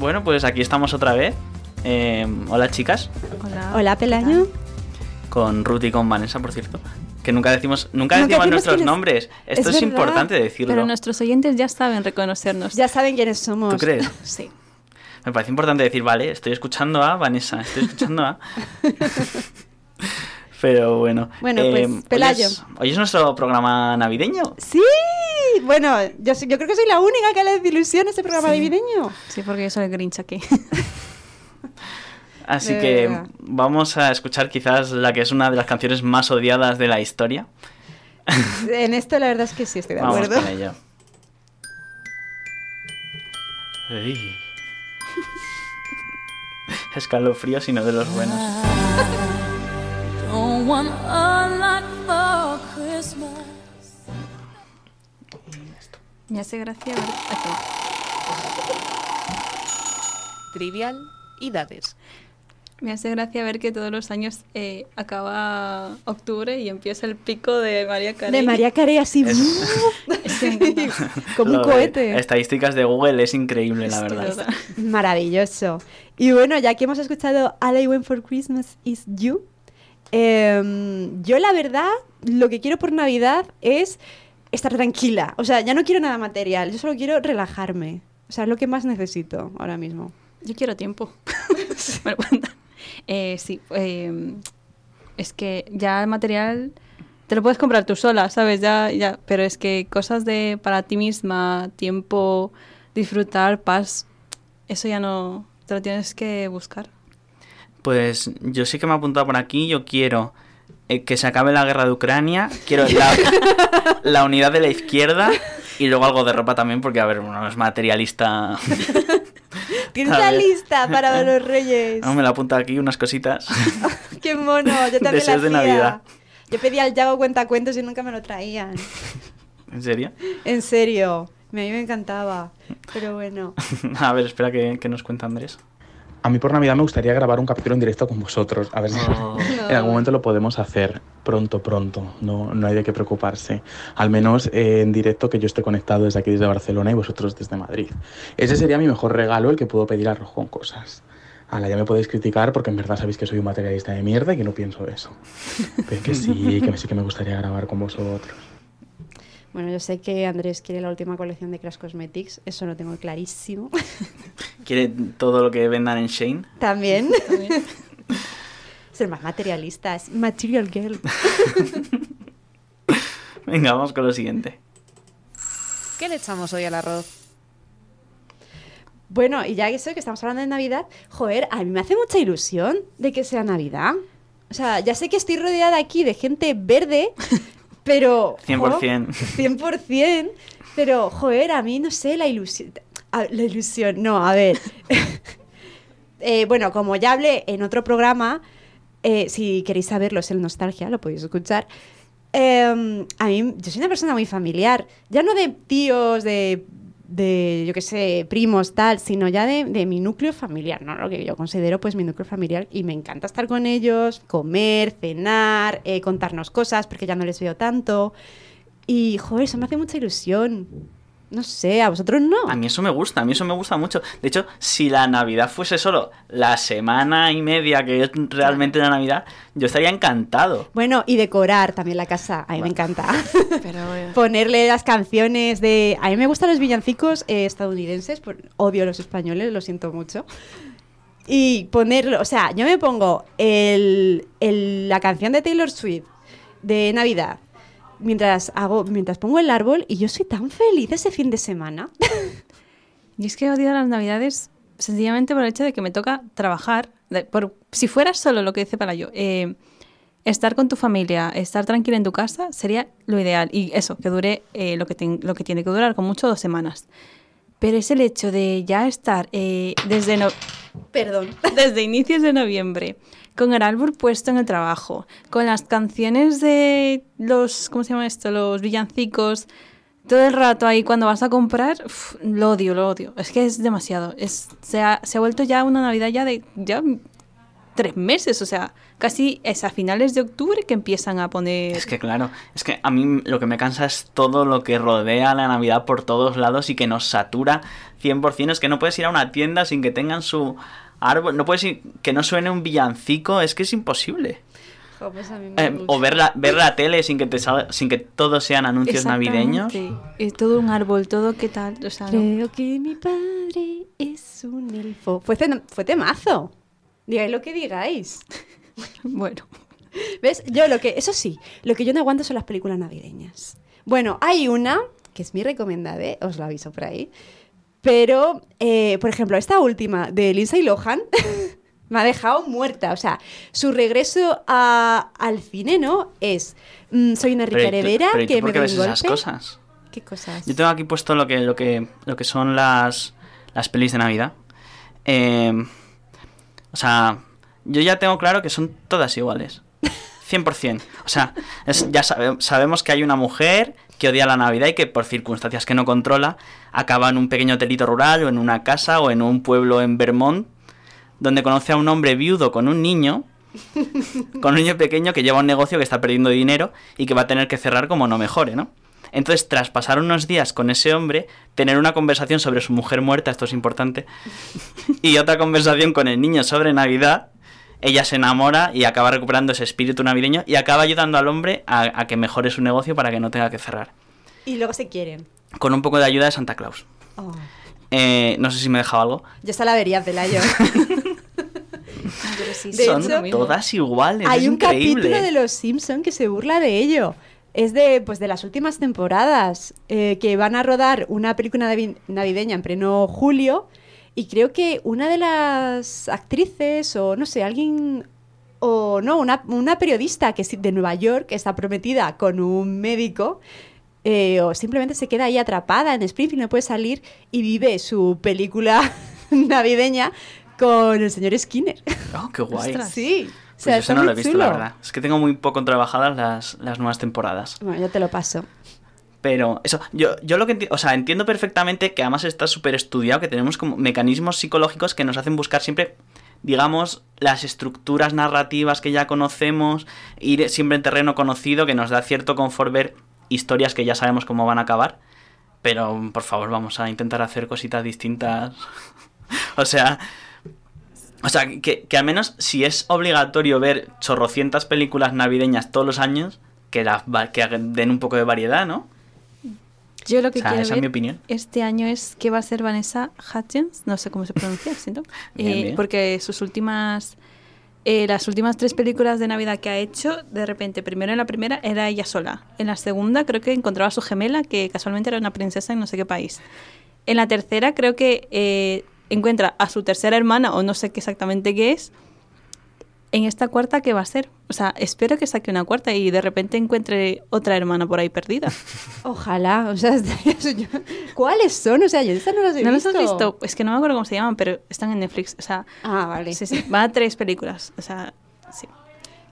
Bueno, pues aquí estamos otra vez. Eh, hola chicas, Hola. Hola, Pelayo. con Ruth y con Vanessa, por cierto. Que nunca decimos, nunca Nunca decimos decimos nuestros quiénes- nombres. Esto es, Es verdad. importante decirlo. Pero nuestros oyentes ya saben reconocernos. Ya saben quiénes somos. ¿Tú crees? Sí. Me parece importante decir, vale, estoy escuchando a Vanessa, estoy escuchando a. Pero bueno. Bueno, pues, hoy Pelayo. es- Hoy es nuestro programa navideño. Sí, bueno, yo, creo que soy la única que le desilusiona este programa Sí. navideño. Sí, porque yo soy el Grinch aquí. Así De que verdad. vamos a escuchar quizás la que es una de las canciones más odiadas de la historia. En esto la verdad es que sí estoy de Vamos acuerdo. con ello. Ey. Escalofrío, sino de los buenos. Don't want a lot for Christmas. Me hace gracia ver... Aquí. Trivial y dades. Me hace gracia ver que todos los años eh, acaba octubre y empieza el pico de María Carey. De María Carey así, como un cohete. Estadísticas de Google es increíble, la verdad. Maravilloso. Y bueno, ya que hemos escuchado All I Want for Christmas is You, em, yo la verdad lo que quiero por Navidad es estar tranquila. O sea, ya no quiero nada material, yo solo quiero relajarme. O sea, es lo que más necesito ahora mismo. Yo quiero tiempo. Me lo cuentan. Eh, sí, eh, es que ya el material te lo puedes comprar tú sola, ¿sabes? Ya, ya, pero es que cosas de para ti misma, tiempo, disfrutar, paz, eso ya no te lo tienes que buscar. Pues yo sí que me he apuntado por aquí. Yo quiero eh, que se acabe la guerra de Ucrania. Quiero la, la unidad de la izquierda. Y luego algo de ropa también, porque, a ver, uno es materialista. ¿Tienes la lista para los reyes? No, me la apunta aquí unas cositas. ¡Qué mono! Yo también Deseos la de. Navidad. Yo pedía al Yago cuentacuentos y nunca me lo traían. ¿En serio? En serio. A mí me encantaba. Pero bueno. A ver, espera que, que nos cuenta Andrés. A mí por Navidad me gustaría grabar un capítulo en directo con vosotros. A ver si Oh. en algún momento lo podemos hacer. Pronto, pronto. No, no hay de qué preocuparse. Al menos eh, en directo que yo esté conectado desde aquí, desde Barcelona y vosotros desde Madrid. Ese sería mi mejor regalo, el que puedo pedir a Rojo con cosas. Ala, ya me podéis criticar porque en verdad sabéis que soy un materialista de mierda y que no pienso eso. Pero que sí, que sí que me gustaría grabar con vosotros. Bueno, yo sé que Andrés quiere la última colección de Crash Cosmetics. Eso lo tengo clarísimo. ¿Quiere todo lo que vendan en Shane? También. Ser más materialista. Es Material Girl. Venga, vamos con lo siguiente. ¿Qué le echamos hoy al arroz? Bueno, y ya que eso, que estamos hablando de Navidad, joder, a mí me hace mucha ilusión de que sea Navidad. O sea, ya sé que estoy rodeada aquí de gente verde, pero... jo, 100%. 100%. Pero, joder, a mí no sé, la ilusión. a- la ilusión, no, a ver. Eh, bueno, como ya hablé en otro programa, eh, si queréis saberlo, es el Nostalgia, lo podéis escuchar. eh, a mí, yo soy una persona muy familiar. Ya no de tíos, de, de yo qué sé, primos, tal, sino ya de, de mi núcleo familiar, ¿no? Lo que yo considero, pues, mi núcleo familiar. Y me encanta estar con ellos, comer, cenar, eh, contarnos cosas, porque ya no les veo tanto. Y, joder, eso me hace mucha ilusión. No sé, a vosotros no. A mí eso me gusta, a mí eso me gusta mucho. De hecho, si la Navidad fuese solo la semana y media que es realmente la Navidad, yo estaría encantado. Bueno, y decorar también la casa. A mí me encanta. Pero Ponerle las canciones de... A mí me gustan los villancicos eh, estadounidenses. por- Odio a los españoles, lo siento mucho. Y ponerlo... O sea, yo me pongo el- el- la canción de Taylor Swift de Navidad mientras, hago, mientras pongo el árbol y yo soy tan feliz ese fin de semana. Y es que odio las navidades sencillamente por el hecho de que me toca trabajar. de- por, si fuera solo lo que dice para yo, eh, estar con tu familia, estar tranquila en tu casa sería lo ideal. Y eso, que dure eh, lo, que ten- lo que tiene que durar, con mucho dos semanas. Pero es el hecho de ya estar eh, desde, no- Perdón. desde inicios de noviembre con el árbol puesto en el trabajo, con las canciones de los, ¿cómo se llama esto? Los villancicos, todo el rato ahí cuando vas a comprar, lo odio, lo odio. Es que es demasiado. Es, se, ha, se ha vuelto ya una Navidad ya de ya tres meses, o sea, casi es a finales de octubre que empiezan a poner... Es que claro, es que a mí lo que me cansa es todo lo que rodea la Navidad por todos lados y que nos satura 100%. Es que no puedes ir a una tienda sin que tengan su árbol, no puedes ir, que no suene un villancico, es que es imposible. pues Eh, o ver la, ver la tele sin que te sin que todos sean anuncios navideños. Y todo un árbol, todo qué tal, o sea, no. Creo que mi padre es un elfo. Fue, fue temazo. Digáis lo que digáis. Bueno, ¿Ves? Yo lo que, eso sí, lo que yo no aguanto son las películas navideñas. Bueno, hay una, que es mi recomendada, ¿eh? os lo aviso por ahí. Pero, eh, por ejemplo, esta última de Lindsay Lohan me ha dejado muerta. O sea, su regreso a- al cine, ¿no? Es, mm, soy una rica Pero ¿y tú- heredera pero ¿y tú que me doy ves esas cosas? ¿Qué cosas? Yo tengo aquí puesto lo que, lo que, lo que son las, las pelis de Navidad. Eh, o sea, yo ya tengo claro que son todas iguales. 100%. O sea, es- ya sabe- sabemos que hay una mujer que odia la Navidad y que por circunstancias que no controla acaba en un pequeño hotelito rural o en una casa o en un pueblo en Vermont donde conoce a un hombre viudo con un niño con un niño pequeño que lleva un negocio que está perdiendo dinero y que va a tener que cerrar como no mejore, ¿no? Entonces, tras pasar unos días con ese hombre, tener una conversación sobre su mujer muerta, esto es importante, y otra conversación con el niño sobre Navidad, ella se enamora y acaba recuperando ese espíritu navideño y acaba ayudando al hombre a, a que mejore su negocio para que no tenga que cerrar. Y luego se quieren. Con un poco de ayuda de Santa Claus. Oh. Eh, no sé si me he dejado algo. Yo esta la vería, Pelayo. sí, De Son hecho, todas iguales. Hay es un increíble. capítulo de Los Simpson que se burla de ello. Es de, pues, de las últimas temporadas, eh, que van a rodar una película navi- navideña en pleno julio y creo que una de las actrices o no sé, alguien o no, una, una periodista que es de Nueva York está prometida con un médico eh, o simplemente se queda ahí atrapada en Springfield, no puede salir y vive su película navideña con el señor Skinner. Oh, qué guay. Ostras. Sí. O Pues sea, yo está ese no lo he visto, la verdad. Es que tengo muy poco trabajadas las, las nuevas temporadas. Bueno, ya te lo paso. Pero eso, yo, yo lo que entiendo, o sea, entiendo perfectamente que además está súper estudiado, que tenemos como mecanismos psicológicos que nos hacen buscar siempre, digamos, las estructuras narrativas que ya conocemos, ir siempre en terreno conocido, que nos da cierto confort ver historias que ya sabemos cómo van a acabar. Pero, por favor, vamos a intentar hacer cositas distintas. o sea, o sea, que, que al menos si es obligatorio ver chorrocientas películas navideñas todos los años, que, va- que den un poco de variedad, ¿no? Yo lo que O sea, quiero esa es mi ver opinión. este año es que va a ser Vanessa Hudgens, no sé cómo se pronuncia, siento, Bien, Eh, bien. porque sus últimas, eh, las últimas tres películas de Navidad que ha hecho, de repente, primero en la primera era ella sola, en la segunda creo que encontraba a su gemela, que casualmente era una princesa en no sé qué país. En la tercera creo que eh, encuentra a su tercera hermana, o no sé qué exactamente qué es. En esta cuarta, ¿qué va a ser? O sea, espero que saque una cuarta y de repente encuentre otra hermana por ahí perdida. Ojalá, o sea, ¿cuáles son? O sea, yo estas no las he ¿No visto. has visto? Es que no me acuerdo cómo se llaman, pero están en Netflix. O sea, Ah, vale. sí, sí. Va a tres películas. O sea, sí.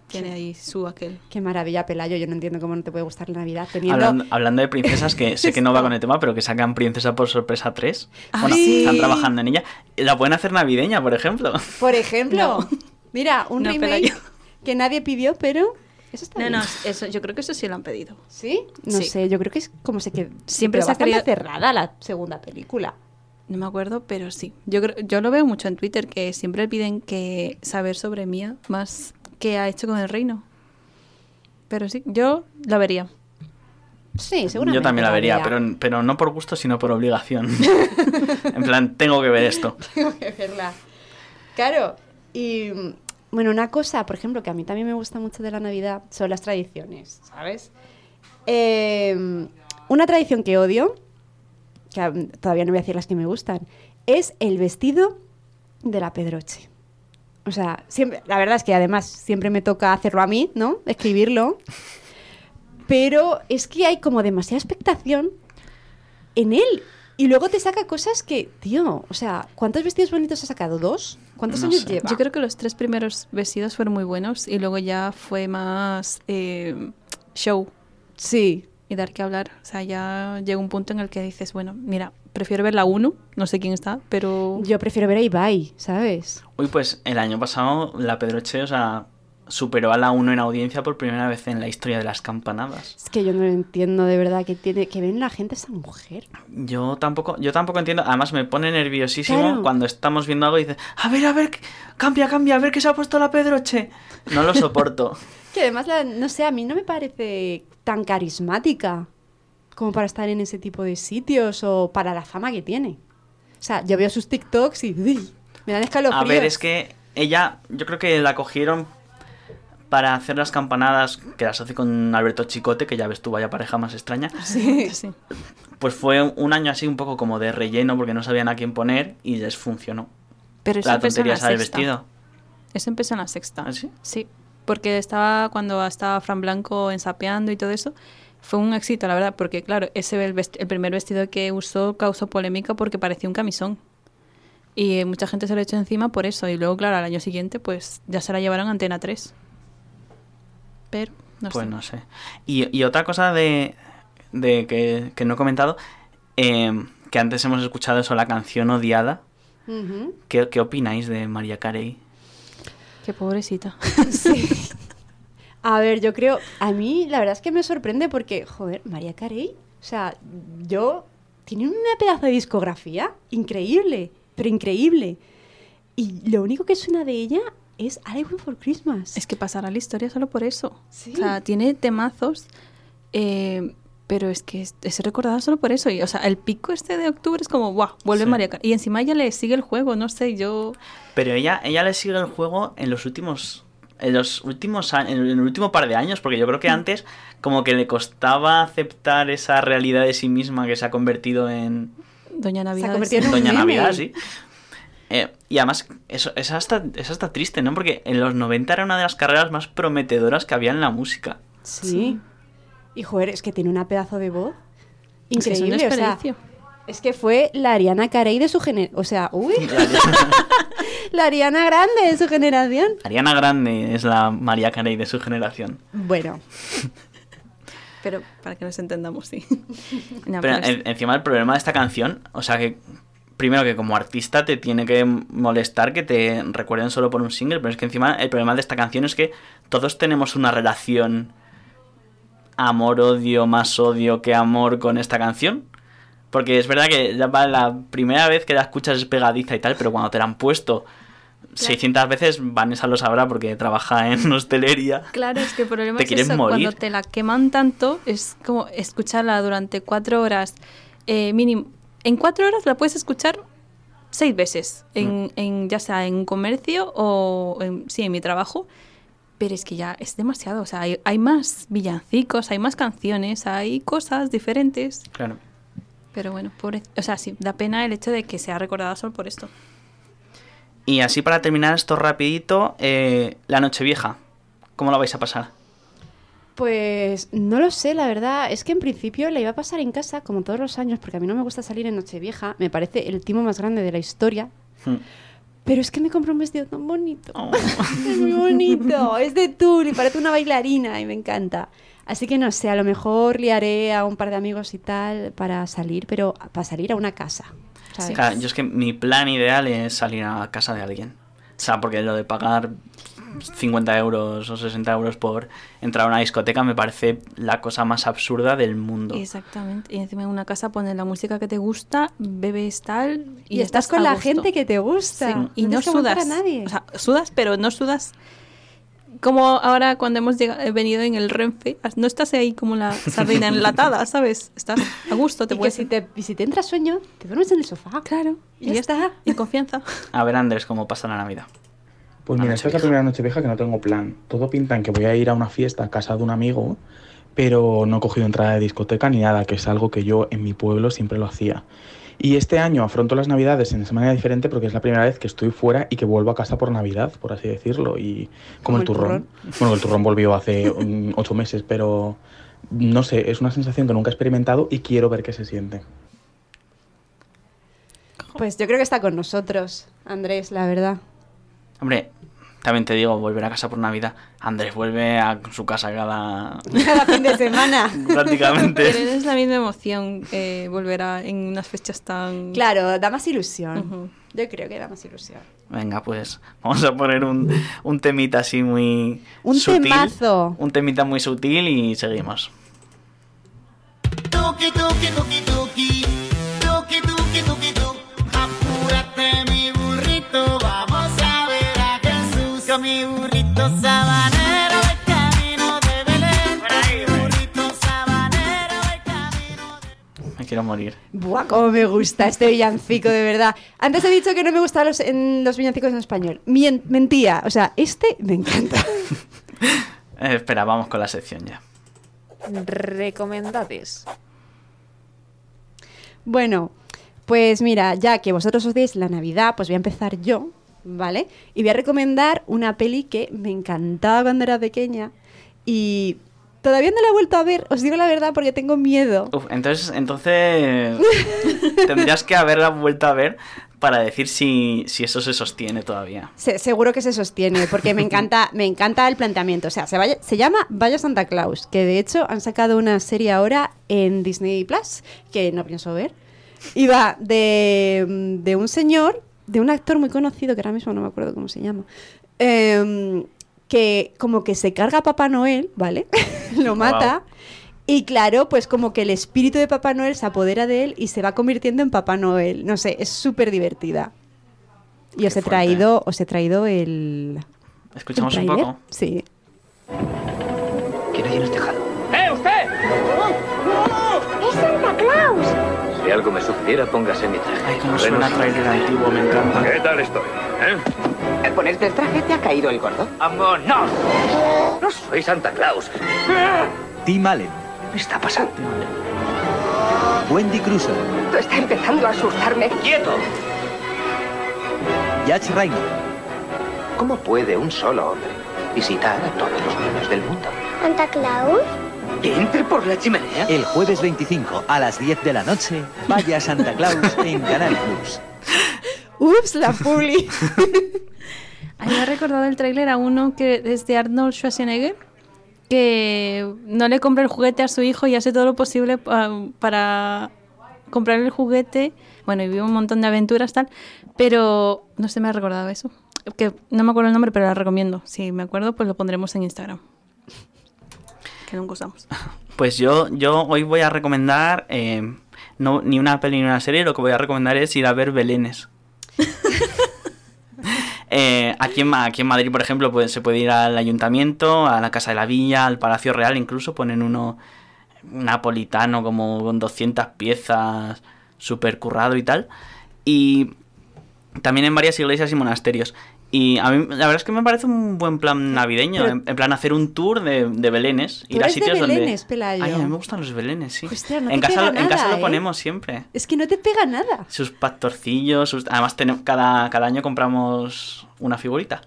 Tiene ahí su aquel. Qué maravilla, Pelayo. Yo no entiendo cómo no te puede gustar la Navidad teniendo... Hablando, hablando de princesas, que sé que no va con el tema, pero que sacan Princesa por Sorpresa 3. Ah, bueno, sí. están trabajando en ella. La pueden hacer navideña, por ejemplo. Por ejemplo, No. Mira, un No, remake que nadie pidió, pero... Eso está No, bien. no, eso, yo creo que eso sí lo han pedido. ¿Sí? No Sí. sé, yo creo que es como se quedó... Siempre se ha querido- cerrada la segunda película. No me acuerdo, pero sí. Yo, creo- yo lo veo mucho en Twitter, que siempre piden que saber sobre Mía más que ha hecho con el reino. Pero sí, yo la vería. Sí, seguramente. Yo también la vería, vería. pero, pero no por gusto, sino por obligación. en plan, tengo que ver esto. Tengo que verla. Claro, y bueno, una cosa, por ejemplo, que a mí también me gusta mucho de la Navidad son las tradiciones, ¿sabes? Eh, una tradición que odio, que todavía no voy a decir las que me gustan, es el vestido de la Pedroche. O sea, siempre, la verdad es que además siempre me toca hacerlo a mí, ¿no? Escribirlo. Pero es que hay como demasiada expectación en él. Y luego te saca cosas que, tío, o sea, ¿cuántos vestidos bonitos ha sacado? ¿Dos? ¿Cuántos No años sé. lleva? Yo creo que los tres primeros vestidos fueron muy buenos y luego ya fue más eh, show Sí. y dar que hablar. O sea, ya llega un punto en el que dices, bueno, mira, prefiero ver la 1, no sé quién está, pero Yo prefiero ver a Ibai, ¿sabes? Uy, pues el año pasado la Pedroche, o sea, superó a la 1 en audiencia por primera vez en la historia de las campanadas. Es que yo no entiendo de verdad que tiene que ven la gente esa mujer. Yo tampoco, yo tampoco entiendo, además me pone nerviosísimo Claro. cuando estamos viendo algo y dices, a ver, a ver, cambia, cambia, a ver qué se ha puesto la Pedroche. No lo soporto. Que además, la- no sé, a mí no me parece tan carismática como para estar en ese tipo de sitios o para la fama que tiene. O sea, yo veo sus TikToks y uy, me dan A escalofríos. ver, es que ella, yo creo que la cogieron para hacer las campanadas que las hace con Alberto Chicote, que ya ves tú, vaya pareja más extraña. Sí. sí. Pues fue un año así un poco como de relleno porque no sabían a quién poner y les funcionó. Pero eso La empezó en tontería la esa del sexta. vestido. Eso empezó en la sexta. ¿Ah, sí? Sí, porque estaba cuando estaba Fran Blanco ensapeando y todo eso. Fue un éxito, la verdad, porque claro, ese el, primer vestido que usó causó polémica porque parecía un camisón. Y mucha gente se lo echó encima por eso. Y luego, claro, al año siguiente, pues ya se la llevaron a Antena 3. Pero, no pues sé. no sé. Y, y otra cosa de, de que, que no he comentado, eh, que antes hemos escuchado eso, la canción odiada. Ujú. ¿Qué, qué opináis de María Carey? Qué pobrecita. Sí. A ver, yo creo, a mí la verdad es que me sorprende porque, joder, María Carey, o sea, yo, tiene una pedazo de discografía increíble, pero increíble. Y lo único que suena de ella es I for Christmas. Es que pasará la historia solo por eso. Sí. O sea, tiene temazos, eh, pero es que es, es recordada solo por eso. Y, o sea, el pico este de octubre es como, ¡guau! Vuelve Sí. María. Y encima ella le sigue el juego, no sé, yo... Pero ella, ella le sigue el juego en los últimos. En los últimos años, en el último par de años, porque yo creo Mm. que antes como que le costaba aceptar esa realidad de sí misma que se ha convertido en, Doña Navidad. convertido en Doña. Navidad, sí. Eh, y además, eso, es, hasta, es hasta triste, ¿no? Porque en los 90 era una de las carreras más prometedoras que había en la música. Sí. Y joder, es que tiene una pedazo de voz Es que es un increíble. o sea, desperdicio. es que fue la Ariana Carey de su generación. O sea, uy, la Ariana Grande de su generación. Ariana Grande es la María Carey de su generación. Bueno, Pero para que nos entendamos, sí. No, Pero pero es- en- encima el problema de esta canción, o sea que primero que como artista te tiene que molestar que te recuerden solo por un single, pero es que encima el problema de esta canción es que todos tenemos una relación amor-odio, más odio que amor con esta canción. Porque es verdad que ya va la primera vez que la escuchas es pegadiza y tal, pero cuando te la han puesto 600 veces, Vanessa lo sabrá porque trabaja en hostelería. Claro, es que el problema Te es eso, morir. cuando te la queman tanto, es como escucharla durante cuatro horas eh, mínimo. En cuatro horas la puedes escuchar seis veces, en, en- ya sea en comercio o en, sí, en mi trabajo. Pero es que ya es demasiado, o sea, hay, hay más villancicos, hay más canciones, hay cosas diferentes. Claro. Pero bueno, pobre, o sea, sí, da pena el hecho de que sea recordada solo por esto. Y así para terminar esto rapidito, eh, la Nochevieja, ¿cómo la vais a pasar? Pues no lo sé, la verdad. Es que en principio la iba a pasar en casa, como todos los años, porque a mí no me gusta salir en Nochevieja. Me parece el timo más grande de la historia. Hmm. Pero es que me compré un vestido tan bonito. Oh. Es muy bonito. Es de tul y parece una bailarina y me encanta. Así que no sé, a lo mejor liaré a un par de amigos y tal para salir, pero para salir a una casa. ¿sabes? Claro, yo es que mi plan ideal es salir a casa de alguien. O sea, porque lo de pagar 50 euros o 60 euros por entrar a una discoteca me parece la cosa más absurda del mundo. Exactamente. Y encima en una casa pones la música que te gusta, bebes tal Y, estás con a la gusto. gente que te gusta. Sí, y no, que aguantar sudas. a nadie. O sea, sudas, pero no sudas como ahora cuando hemos llega- eh, venido en el Renfe. No estás ahí como la sardina enlatada, ¿sabes? Estás a gusto, te y que puedes... si te, y si te entra sueño, te duermes en el sofá. Claro, Y ya está. Y confianza. A ver, Andrés, cómo pasa la Navidad. Pues mira, esta es la primera noche vieja que no tengo plan. Todo pinta en que voy a ir a una fiesta a casa de un amigo, pero no he cogido entrada de discoteca ni nada, que es algo que yo en mi pueblo siempre lo hacía. Y este año afronto las navidades en esa manera diferente porque es la primera vez que estoy fuera y que vuelvo a casa por Navidad, por así decirlo. Y como, Como el el turrón. Bueno, el turrón volvió hace ocho meses, pero no sé, es una sensación que nunca he experimentado y quiero ver qué se siente. Pues yo creo que está con nosotros, Andrés, la verdad. Hombre, también te digo, volver a casa por Navidad. Andrés vuelve a su casa cada... Cada fin de semana. Pero prácticamente. es la misma emoción eh, volver a, en unas fechas tan... Claro, da más ilusión. Yo creo que da más ilusión. Venga, pues vamos a poner un, un temita así muy Un sutil. temazo. Un temita muy sutil y seguimos. Tuki, tuki, tuki, quiero morir. Buah, cómo me gusta este villancico, de verdad. Antes he dicho que no me gustaban los, en, los villancicos en español. Mien- mentía. O sea, este me encanta. Eh, espera, vamos con la sección ya. Recomendades. Bueno, pues mira, ya que vosotros os deis la Navidad, pues voy a empezar yo, ¿vale? Y voy a recomendar una peli que me encantaba cuando era pequeña y todavía no la he vuelto a ver, os digo la verdad porque tengo miedo. Uf, entonces, entonces tendrías que haberla vuelto a ver para decir si, si eso se sostiene todavía. Se- seguro que se sostiene porque me encanta, me encanta el planteamiento. O sea, se, vaya- se llama Vaya Santa Claus, que de hecho han sacado una serie ahora en Disney Plus que no pienso ver. Y va de, de un señor, de un actor muy conocido que ahora mismo no me acuerdo cómo se llama, em, que como que se carga a Papá Noel, ¿vale? Lo mata. Y claro, pues como que el espíritu de Papá Noel se apodera de él y se va convirtiendo en Papá Noel. No sé, es súper divertida. Y os he fuerte. traído, os he traído el. Escuchamos el un poco. Sí. ¿Quién hay en este tejado? ¡Es Santa Claus! Si algo me sucediera, póngase mi traje. Ay, cómo suena trailer antiguo, me encanta. ¿Qué tal estoy? ¿Eh? Al ponerte el traje te ha caído el gordo. ¡Vámonos! No soy Santa Claus. Tim Allen, ¿Qué está pasando? Wendy Crusoe, Tú está empezando a asustarme. ¡Quieto! Yach Rainer, ¿Cómo puede un solo hombre visitar a todos los niños del mundo? ¿Santa Claus? ¿Que entre por la chimenea? el jueves 25 a las 10 de la noche, vaya Santa Claus en Canal Plus. Ups, la publi. Había recordado el tráiler a uno que es de Arnold Schwarzenegger, que no le compra el juguete a su hijo y hace todo lo posible pa- para comprarle el juguete. Bueno, y vive un montón de aventuras, tal, pero no se me ha recordado eso. Que no me acuerdo el nombre, pero la recomiendo. Si me acuerdo, pues lo pondremos en Instagram. Que nunca usamos. Pues yo, yo hoy voy a recomendar eh, no, ni una peli ni una serie, lo que voy a recomendar es ir a ver Belénes. Eh, aquí, en, aquí en Madrid, por ejemplo, pues, se puede ir al ayuntamiento, a la Casa de la Villa, al Palacio Real, incluso ponen uno napolitano como con 200 piezas, súper currado y tal. Y también en varias iglesias y monasterios. Y a mí la verdad es que me parece un buen plan navideño, Pero- en, en plan hacer un tour de, de belenes, Tú ir a eres de sitios donde... belenes, Pelayo. Ay, a mí me gustan los belenes, sí. Hostia, no en te casa, en casa lo ¿eh? ponemos siempre. Es que no te pega nada. Sus pastorcillos, sus- además tenemos, cada, cada año compramos una figurita.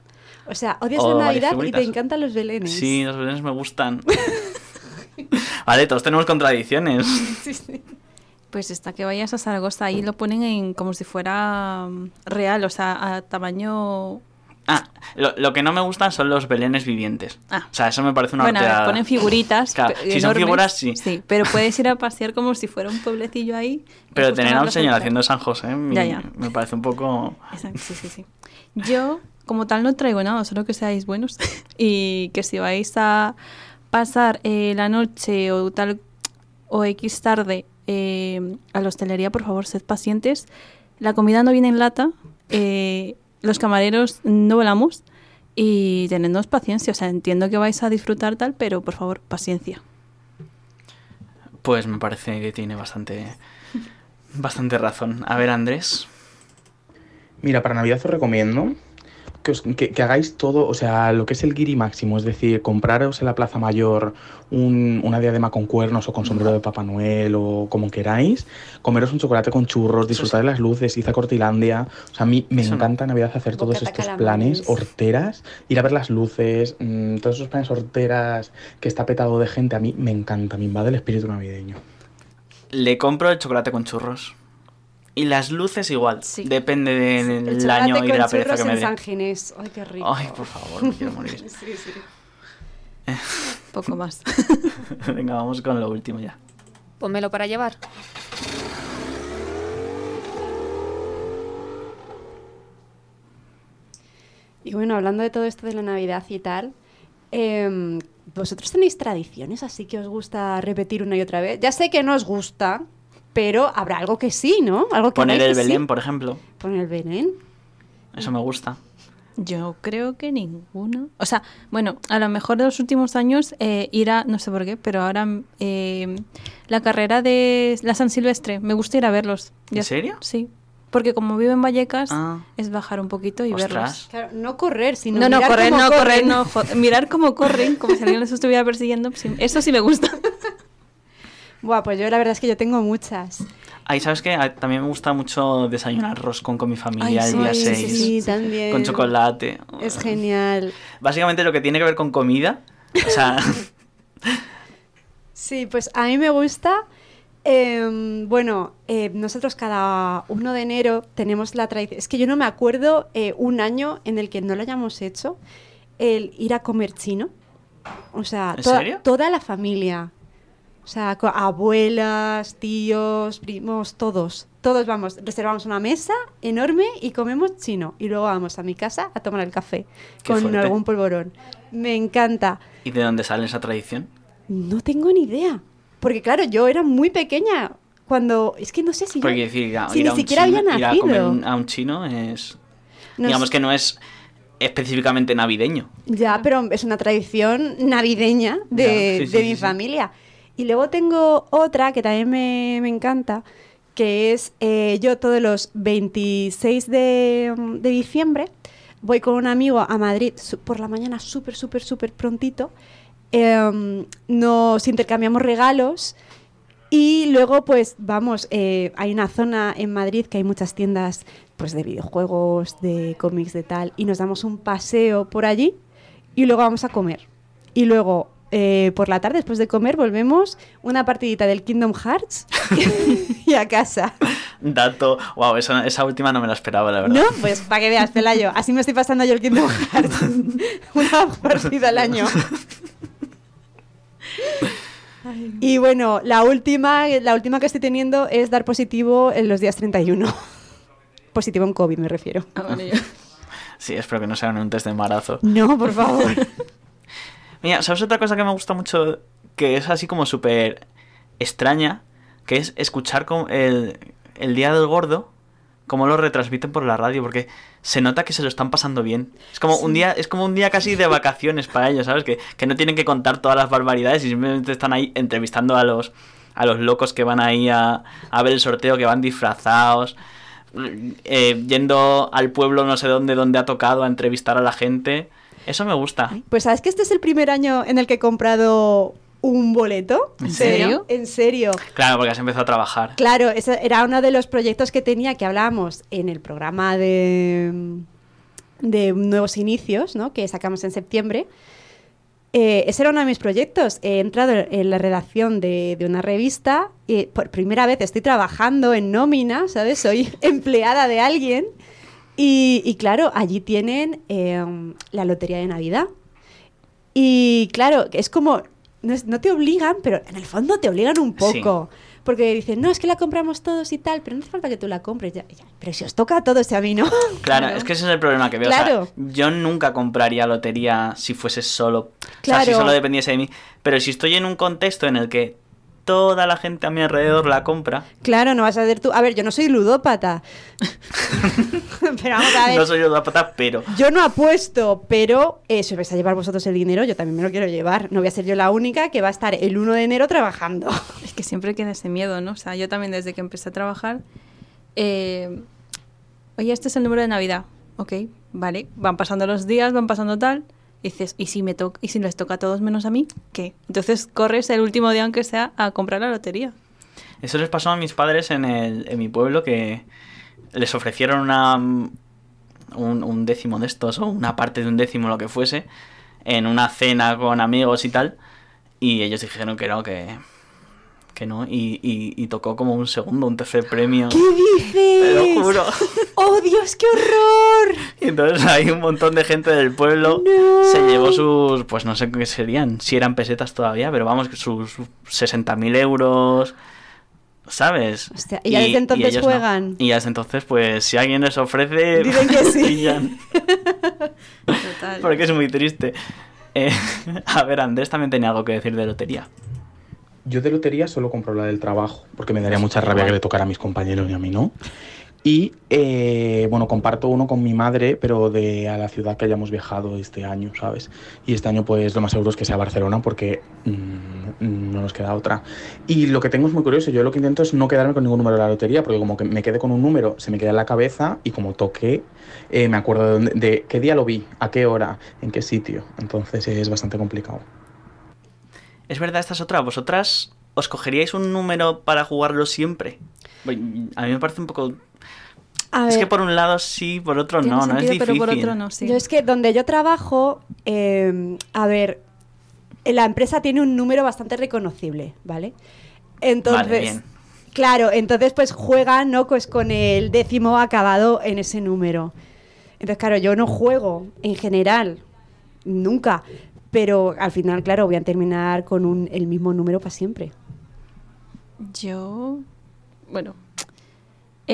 O sea, odias O la Navidad y te encantan los belenes. Sí, los belenes me gustan. vale, todos tenemos contradicciones. Sí, sí. Pues hasta que vayas a Zaragoza, ahí lo ponen en como si fuera mm, real, o sea, a tamaño... Ah, lo, lo que no me gustan son los belenes vivientes. Ah. O sea, eso me parece una Bueno, horteada. ponen figuritas. Claro, si son figuras, sí. Sí, pero puedes ir a pasear como si fuera un pueblecillo ahí. Pero tener a un señor haciendo San José me, Ya, ya. me parece un poco... Exacto, sí, sí, sí. Yo, como tal, no traigo nada, solo que seáis buenos. y que si vais a pasar eh, la noche o tal o X tarde eh, a la hostelería, por favor, sed pacientes. La comida no viene en lata, eh, los camareros no volamos y tenednos paciencia. O sea, entiendo que vais a disfrutar tal, pero por favor, paciencia. Pues me parece que tiene bastante... Bastante razón. A ver, Andrés. Mira, para Navidad os recomiendo que, os- que- que hagáis todo, o sea, lo que es el guiri máximo, es decir, compraros en la Plaza Mayor un- una diadema con cuernos o con sombrero de Papá Noel o como queráis, comeros un chocolate con churros, disfrutar de las luces, ir a Cortilandia. O sea, a mí me Eso encanta en Navidad hacer todos Bocata estos planes, horteras, ir a ver las luces, mm, todos esos planes horteras que está petado de gente, a mí me encanta, me invade el espíritu navideño. Le compro el chocolate con churros. Y las luces igual. Sí. Depende de- El del año y de la pereza que me dé. San Ginés. Ay, qué rico. Ay, por favor, me quiero morir. Sí, sí. Poco más. Venga, vamos con lo último ya. Pónmelo para llevar. Y bueno, hablando de todo esto de la Navidad y tal, em, ¿vosotros tenéis tradiciones así que os gusta repetir una y otra vez? Ya sé que no os gusta, pero habrá algo que sí, ¿no? Algo que Poner el que sí. Belén, por ejemplo. Poner el Belén. Eso me gusta. Yo creo que ninguno. O sea, bueno, a lo mejor de los últimos años eh, ir a, no sé por qué, pero ahora eh, la carrera de la San Silvestre, me gusta ir a verlos. ¿En serio? Sí. Porque como vivo en Vallecas, Ah. es bajar un poquito y verlos. Claro, no correr, sino No, no, mirar correr, cómo no, correr, corren. no. jo- mirar cómo corren, como si alguien les estuviera persiguiendo. eso sí me gusta. Buah, pues yo la verdad es que yo tengo muchas. Ahí, ¿sabes qué? A- También me gusta mucho desayunar roscón con mi familia Ay, el día sí, 6. sí, Sí, también. Con chocolate. Es genial. Básicamente lo que tiene que ver con comida. O sea, Sí, pues a mí me gusta. em, bueno, eh, nosotros cada 1 de enero tenemos la tradición. Es que yo no me acuerdo eh, un año en el que no lo hayamos hecho, el ir a comer chino. O sea, ¿En toda, serio? toda la familia. O sea, abuelas, tíos, primos, todos. Todos vamos, reservamos una mesa enorme y comemos chino. Y luego vamos a mi casa a tomar el café Qué con fuerte. algún polvorón. Me encanta. ¿y de dónde sale esa tradición? No tengo ni idea. Porque claro, yo era muy pequeña cuando... Es que no sé si yo... Porque decir, a- si ir ni a un siquiera chino- había ir a comer nacido. un- a un chino es... No digamos sé. que no es específicamente navideño. Ya, pero es una tradición navideña de, Ya, sí, sí, de sí, mi familia. Y luego tengo otra que también me, me encanta, que es eh, yo todos los 26 de, de diciembre voy con un amigo a Madrid por la mañana súper, súper, súper prontito. Em, nos intercambiamos regalos y luego pues vamos, eh, hay una zona en Madrid que hay muchas tiendas pues de videojuegos, de cómics, de tal, y nos damos un paseo por allí y luego vamos a comer. Y luego eh, por la tarde, después de comer, volvemos una partidita del Kingdom Hearts y a casa. Dato, wow, esa, esa última no me la esperaba, la verdad. ¿No? Pues para que veas, Pelayo, así me estoy pasando yo el Kingdom Hearts. una partida al año. Y bueno, la última, la última que estoy teniendo es dar positivo en los días 31. positivo en COVID, me refiero. Ah, Sí, espero que no sea un test de embarazo. No, por favor. Mira, ¿sabes otra cosa que me gusta mucho? Que es así como súper extraña, que es escuchar como el, el Día del Gordo, cómo lo retransmiten por la radio, porque se nota que se lo están pasando bien. Es como un día, es como un día casi de vacaciones para ellos, ¿sabes? Que, que no tienen que contar todas las barbaridades y simplemente están ahí entrevistando a los, a los locos que van ahí a, a ver el sorteo, que van disfrazados. eh, yendo al pueblo no sé dónde, donde ha tocado a entrevistar a la gente. Eso me gusta. Pues sabes que este es el primer año en el que he comprado un boleto. ¿En serio? En serio. Claro, porque has empezado a trabajar. Claro, ese era uno de los proyectos que tenía que hablábamos en el programa de, de Nuevos Inicios, ¿no? que sacamos en septiembre. Eh, ese era uno de mis proyectos. He entrado en la redacción de, de una revista y por primera vez estoy trabajando en nómina, ¿sabes? Soy empleada de alguien. Y, y claro, allí tienen eh, la lotería de Navidad. Y claro, es como, no, es- no te obligan, pero en el fondo te obligan un poco. Porque dicen, no, es que la compramos todos y tal, pero no hace falta que tú la compres. Ya, ya. Pero si os toca a todos y a mí no. Claro, es que ese es el problema que veo. o sea, Claro. yo nunca compraría lotería si fuese solo. O sea, si Claro. solo dependiese de mí. Pero si estoy en un contexto en el que toda la gente a mi alrededor la compra, Claro, no vas a ser tú. A ver, yo no soy ludópata. pero vamos a ver. no soy ludópata, pero. Yo no apuesto, pero eh, si os vais a llevar vosotros el dinero, yo también me lo quiero llevar. No voy a ser yo la única que va a estar el 1 de enero trabajando. Es que siempre queda ese miedo, ¿no? O sea, yo también desde que empecé a trabajar, eh, oye, este es el número de Navidad. ok, vale, van pasando los días, van pasando tal. Y dices, ¿y si, me to ¿y si les toca a todos menos a mí? ¿Qué? Entonces corres el último día, aunque sea, a comprar la lotería. Eso les pasó a mis padres en, el, en mi pueblo que les ofrecieron una, un, un décimo de estos o una parte de un décimo, lo que fuese, en una cena con amigos y tal. Y ellos dijeron que no, que, que no. Y, y- y tocó como un segundo, un tercer premio. ¿Qué dices? Te lo juro. ¡Oh, Dios, qué horror! Y entonces hay un montón de gente del pueblo se llevó sus, pues no sé qué serían, si eran pesetas todavía, pero vamos, sus 60.000 euros, ¿sabes? Hostia, y ya desde entonces no. juegan. Y ya desde entonces, pues si alguien les ofrece, Dicen que sí. pillan, Total. porque es muy triste. Eh, a ver, Andrés también tenía algo que decir de lotería. Yo de lotería solo compro la del trabajo, porque me daría Pues mucha rabia que le tocara a mis compañeros y a mí no. Y eh, bueno, comparto uno con mi madre, pero de a la ciudad que hayamos viajado este año, ¿sabes? Y este año, pues lo más seguro es que sea Barcelona, porque mm, no nos queda otra. Y lo que tengo es muy curioso. Yo lo que intento es no quedarme con ningún número de la lotería, porque como que me quede con un número, se me queda en la cabeza y como toqué, eh, me acuerdo de, dónde- de qué día lo vi, a qué hora, en qué sitio. Entonces es bastante complicado. Es verdad, esta es otra. ¿Vosotras os cogeríais un número para jugarlo siempre? A mí me parece un poco... A Es ver, que por un lado sí, por otro no, no es difícil. pero por otro no, sí. yo es que donde yo trabajo, eh, a ver, la empresa tiene un número bastante reconocible, ¿vale? Entonces, Vale, bien. claro, entonces pues juegan, ¿no? Pues con el décimo acabado en ese número. Entonces, claro, yo no juego en general, nunca. Pero al final, claro, voy a terminar con un- el mismo número para siempre. Yo, bueno,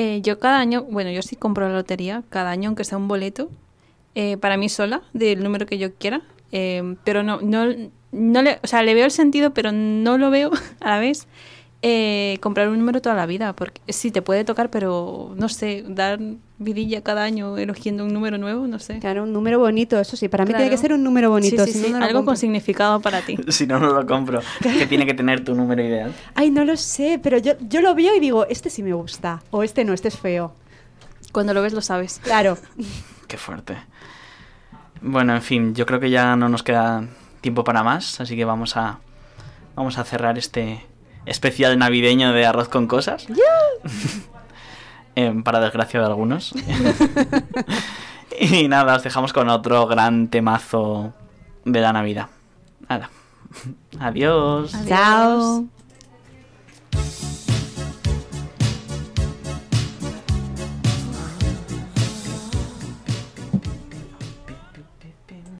eh, yo cada año, bueno, yo sí compro la lotería, cada año, aunque sea un boleto, eh, para mí sola, del número que yo quiera, eh, pero no, no, no le, o sea, le veo el sentido, pero no lo veo a la vez eh, comprar un número toda la vida, porque sí te puede tocar, pero no sé, dar vidilla cada año eligiendo un número nuevo, no sé. Claro, un número bonito, eso sí, para mí tiene que ser un número bonito. Sí, sí, si no, sí, no lo algo con significado para ti. Si no, no lo compro. Que tiene que tener tu número ideal. Ay, no lo sé, pero yo, yo lo veo y digo, este sí me gusta, o este no, este es feo. Cuando lo ves lo sabes. Claro. Qué fuerte. Bueno, en fin, yo creo que ya no nos queda tiempo para más, así que vamos a vamos a cerrar este especial navideño de arroz con cosas. Em, para desgracia de algunos. y nada, os dejamos con otro gran temazo de la Navidad. Nada. Adiós. Chao.